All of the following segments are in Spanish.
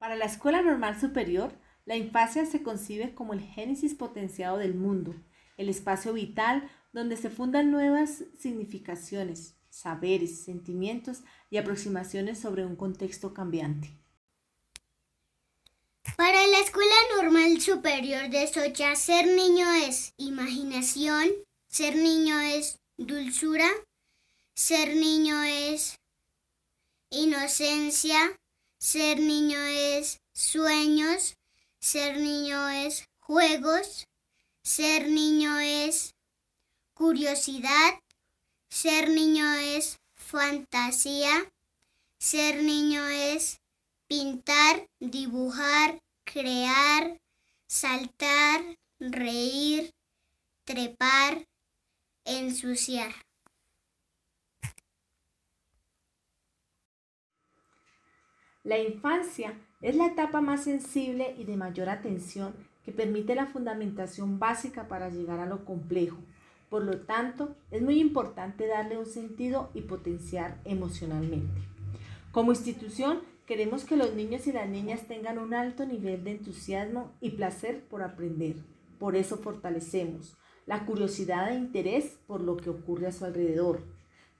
Para la Escuela Normal Superior, la infancia se concibe como el génesis potenciado del mundo, el espacio vital donde se fundan nuevas significaciones, saberes, sentimientos y aproximaciones sobre un contexto cambiante. Para la Escuela Normal Superior de Socha, ser niño es imaginación, ser niño es dulzura, ser niño es inocencia, ser niño es sueños, ser niño es juegos, ser niño es curiosidad, ser niño es fantasía, ser niño es pintar, dibujar, crear, saltar, reír, trepar, ensuciar. La infancia es la etapa más sensible y de mayor atención que permite la fundamentación básica para llegar a lo complejo. Por lo tanto, es muy importante darle un sentido y potenciar emocionalmente. Como institución, queremos que los niños y las niñas tengan un alto nivel de entusiasmo y placer por aprender. Por eso fortalecemos la curiosidad e interés por lo que ocurre a su alrededor,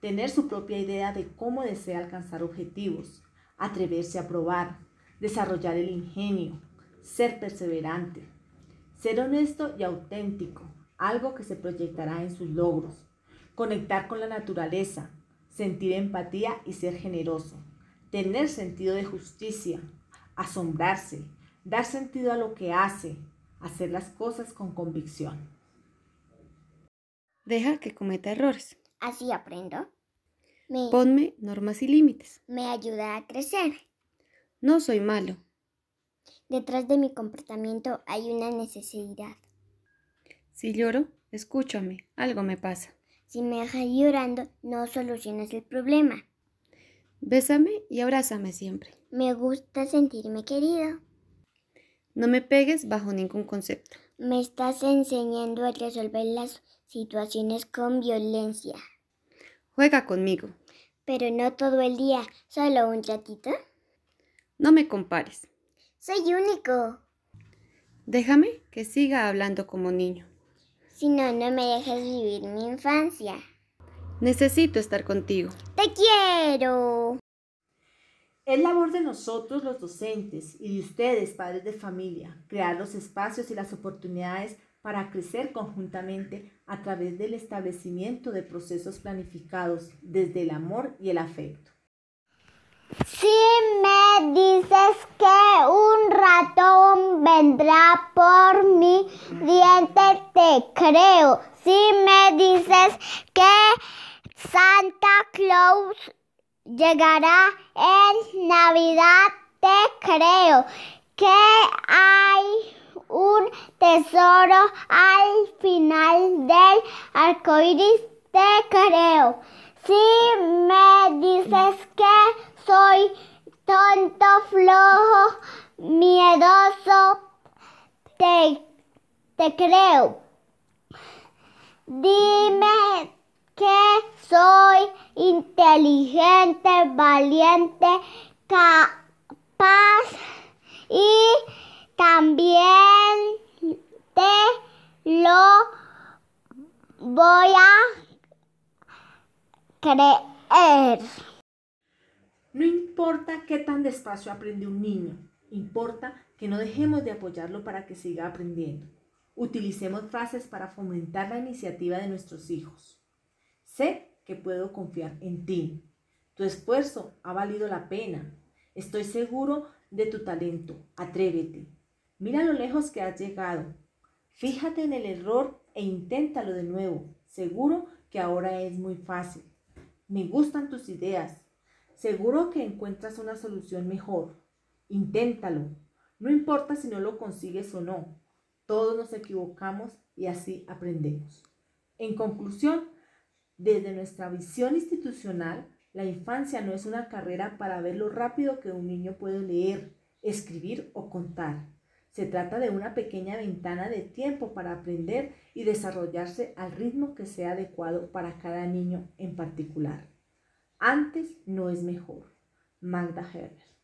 tener su propia idea de cómo desea alcanzar objetivos, atreverse a probar, desarrollar el ingenio, ser perseverante, ser honesto y auténtico, algo que se proyectará en sus logros, conectar con la naturaleza, sentir empatía y ser generoso, tener sentido de justicia, asombrarse, dar sentido a lo que hace, hacer las cosas con convicción. Deja que cometa errores. Así aprendo. Ponme normas y límites. Me ayuda a crecer. No soy malo. Detrás de mi comportamiento hay una necesidad. Si lloro, escúchame, algo me pasa. Si me dejas llorando, no solucionas el problema. Bésame y abrázame siempre. Me gusta sentirme querido. No me pegues bajo ningún concepto. Me estás enseñando a resolver las situaciones con violencia. Juega conmigo. Pero no todo el día, solo un ratito. No me compares. Soy único. Déjame que siga hablando como niño. Si no, no me dejes vivir mi infancia. Necesito estar contigo. Te quiero. Es labor de nosotros los docentes y de ustedes, padres de familia, crear los espacios y las oportunidades para crecer conjuntamente a través del establecimiento de procesos planificados desde el amor y el afecto. Si me dices que un ratón vendrá por mi diente, te creo. Si me dices que Santa Claus llegará en Navidad, te creo. Que hay un tesoro al final del arco iris, te creo. Si me dices que soy tonto, flojo, miedoso, te, te creo. Dime que soy inteligente, valiente, capaz y también te lo voy a creer. No importa qué tan despacio aprende un niño, importa que no dejemos de apoyarlo para que siga aprendiendo. Utilicemos frases para fomentar la iniciativa de nuestros hijos. Sé que puedo confiar en ti. Tu esfuerzo ha valido la pena. Estoy seguro de tu talento. Atrévete. Mira lo lejos que has llegado. Fíjate en el error e inténtalo de nuevo. Seguro que ahora es muy fácil. Me gustan tus ideas. Seguro que encuentras una solución mejor. Inténtalo. No importa si no lo consigues o no. Todos nos equivocamos y así aprendemos. En conclusión, desde nuestra visión institucional, la infancia no es una carrera para ver lo rápido que un niño puede leer, escribir o contar. Se trata de una pequeña ventana de tiempo para aprender y desarrollarse al ritmo que sea adecuado para cada niño en particular. Antes no es mejor. Magda Herbert.